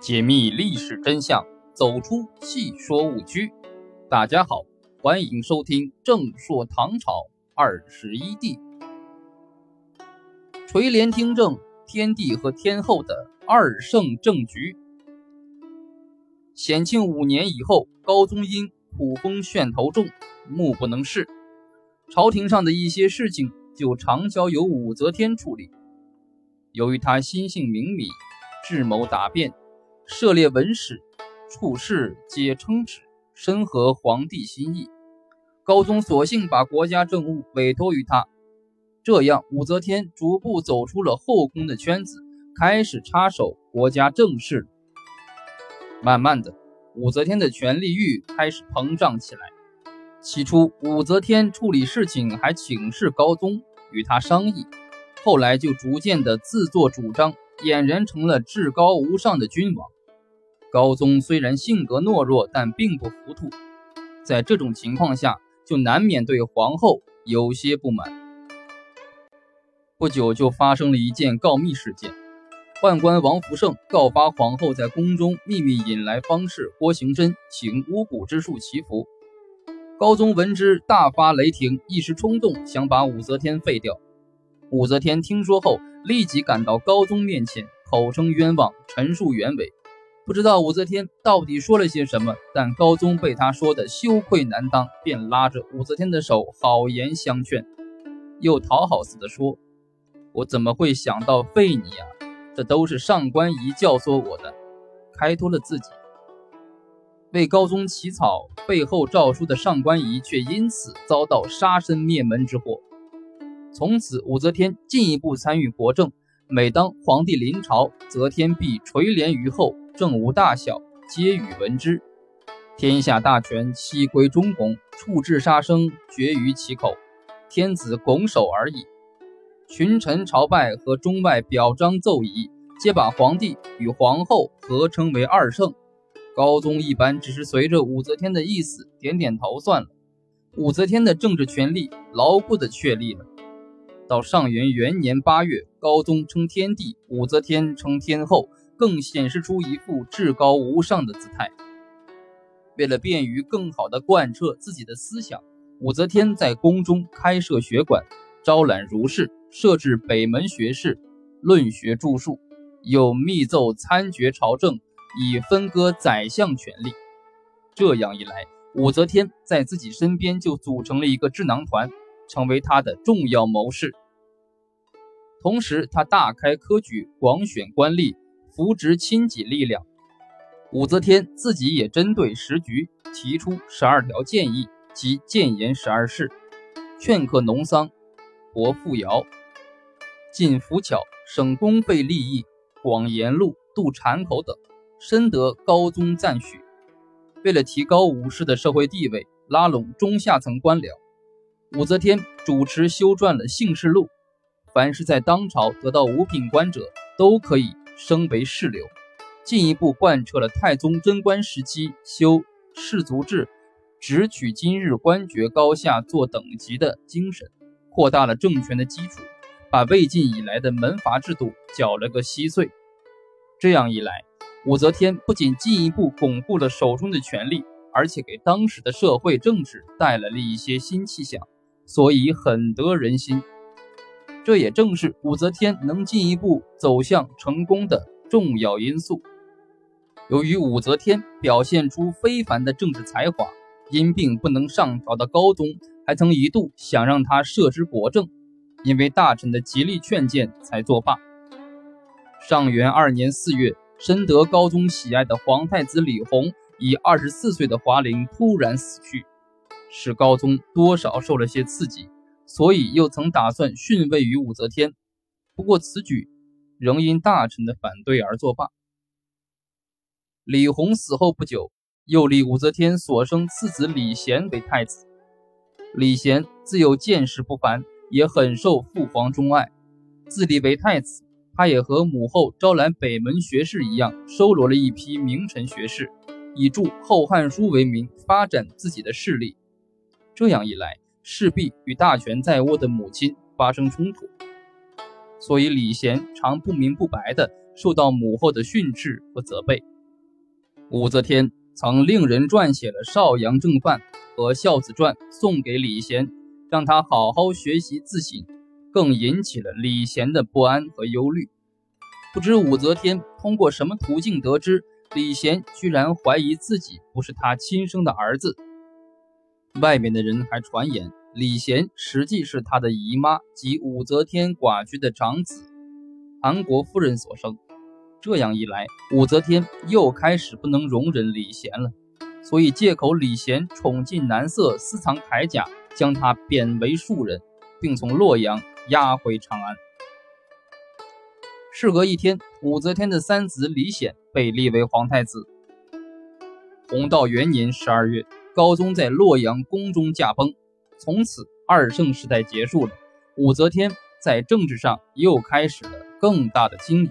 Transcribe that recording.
解密历史真相，走出戏说误区。大家好，欢迎收听《正说唐朝二十一帝》，垂帘听政，天帝和天后的二圣政局。显庆五年以后，高宗因苦风楦头重，目不能视，朝廷上的一些事情就常交由武则天处理。由于他心性明敏，智谋达变，涉猎文史，处事皆称职，深合皇帝心意。高宗索性把国家政务委托于他，这样武则天逐步走出了后宫的圈子，开始插手国家政事。慢慢的，武则天的权力欲开始膨胀起来。起初，武则天处理事情还请示高宗，与他商议。后来就逐渐的自作主张，俨然成了至高无上的君王。高宗虽然性格懦弱，但并不糊涂。在这种情况下，就难免对皇后有些不满。不久就发生了一件告密事件，宦官王福胜告发皇后在宫中秘密引来方士郭行真，请巫蛊之术祈福。高宗闻之大发雷霆，一时冲动想把武则天废掉。武则天听说后，立即赶到高宗面前，口称冤枉，陈述原委。不知道武则天到底说了些什么，但高宗被她说的羞愧难当，便拉着武则天的手，好言相劝，又讨好似的说：“我怎么会想到废你呀？这都是上官仪教唆我的。”开脱了自己，为高宗起草背后诏书的上官仪，却因此遭到杀身灭门之祸。从此，武则天进一步参与国政。每当皇帝临朝，则天必垂帘于后，政务大小皆与闻之。天下大权悉归中宫，处置杀生绝于其口，天子拱手而已。群臣朝拜和中外表彰奏仪，皆把皇帝与皇后合称为二圣。高宗一般只是随着武则天的意思点点头算了。武则天的政治权力牢固地确立了。到上元元年八月，高宗称天帝，武则天称天后，更显示出一副至高无上的姿态。为了便于更好地贯彻自己的思想，武则天在宫中开设学馆，招揽儒士，设置北门学士，论学著述，又密奏参决朝政，以分割宰相权力。这样一来，武则天在自己身边就组成了一个智囊团。成为他的重要谋士，同时他大开科举，广选官吏，扶植亲己力量。武则天自己也针对时局提出十二条建议及谏言十二事，劝克农桑，博富徭，禁浮巧，省公费利益，广盐路，渡产口等，深得高宗赞许。为了提高武士的社会地位，拉拢中下层官僚。武则天主持修撰了姓氏录，凡是在当朝得到五品官者，都可以升为士流，进一步贯彻了太宗贞观时期修士族制，只取今日官爵高下做等级的精神，扩大了政权的基础，把魏晋以来的门阀制度搅了个稀碎。这样一来，武则天不仅进一步巩固了手中的权力，而且给当时的社会政治带来了一些新气象。所以很得人心，这也正是武则天能进一步走向成功的重要因素。由于武则天表现出非凡的政治才华，因病不能上朝的高宗还曾一度想让她摄之国政，因为大臣的极力劝谏才作罢。上元二年四月，深得高宗喜爱的皇太子李弘以二十四岁的华龄突然死去。使高宗多少受了些刺激，所以又曾打算逊位于武则天。不过此举仍因大臣的反对而作罢。李弘死后不久，又立武则天所生次子李贤为太子。李贤自幼见识不凡，也很受父皇钟爱。自立为太子，他也和母后招揽北门学士一样，收罗了一批名臣学士，以著《后汉书》为名，发展自己的势力。这样一来，势必与大权在握的母亲发生冲突，所以李贤常不明不白地受到母后的训斥和责备。武则天曾令人撰写了《邵阳正范》和《孝子传》，送给李贤，让他好好学习自省，更引起了李贤的不安和忧虑。不知武则天通过什么途径得知李贤居然怀疑自己不是他亲生的儿子？外面的人还传言，李贤实际是他的姨妈及武则天寡居的长子韩国夫人所生。这样一来，武则天又开始不能容忍李贤了，所以借口李贤宠进男色，私藏铠甲，将他贬为庶人，并从洛阳押回长安。事隔一天，武则天的三子李显被立为皇太子。弘道元年十二月，高宗在洛阳宫中驾崩，从此二圣时代结束了。武则天在政治上又开始了更大的经营。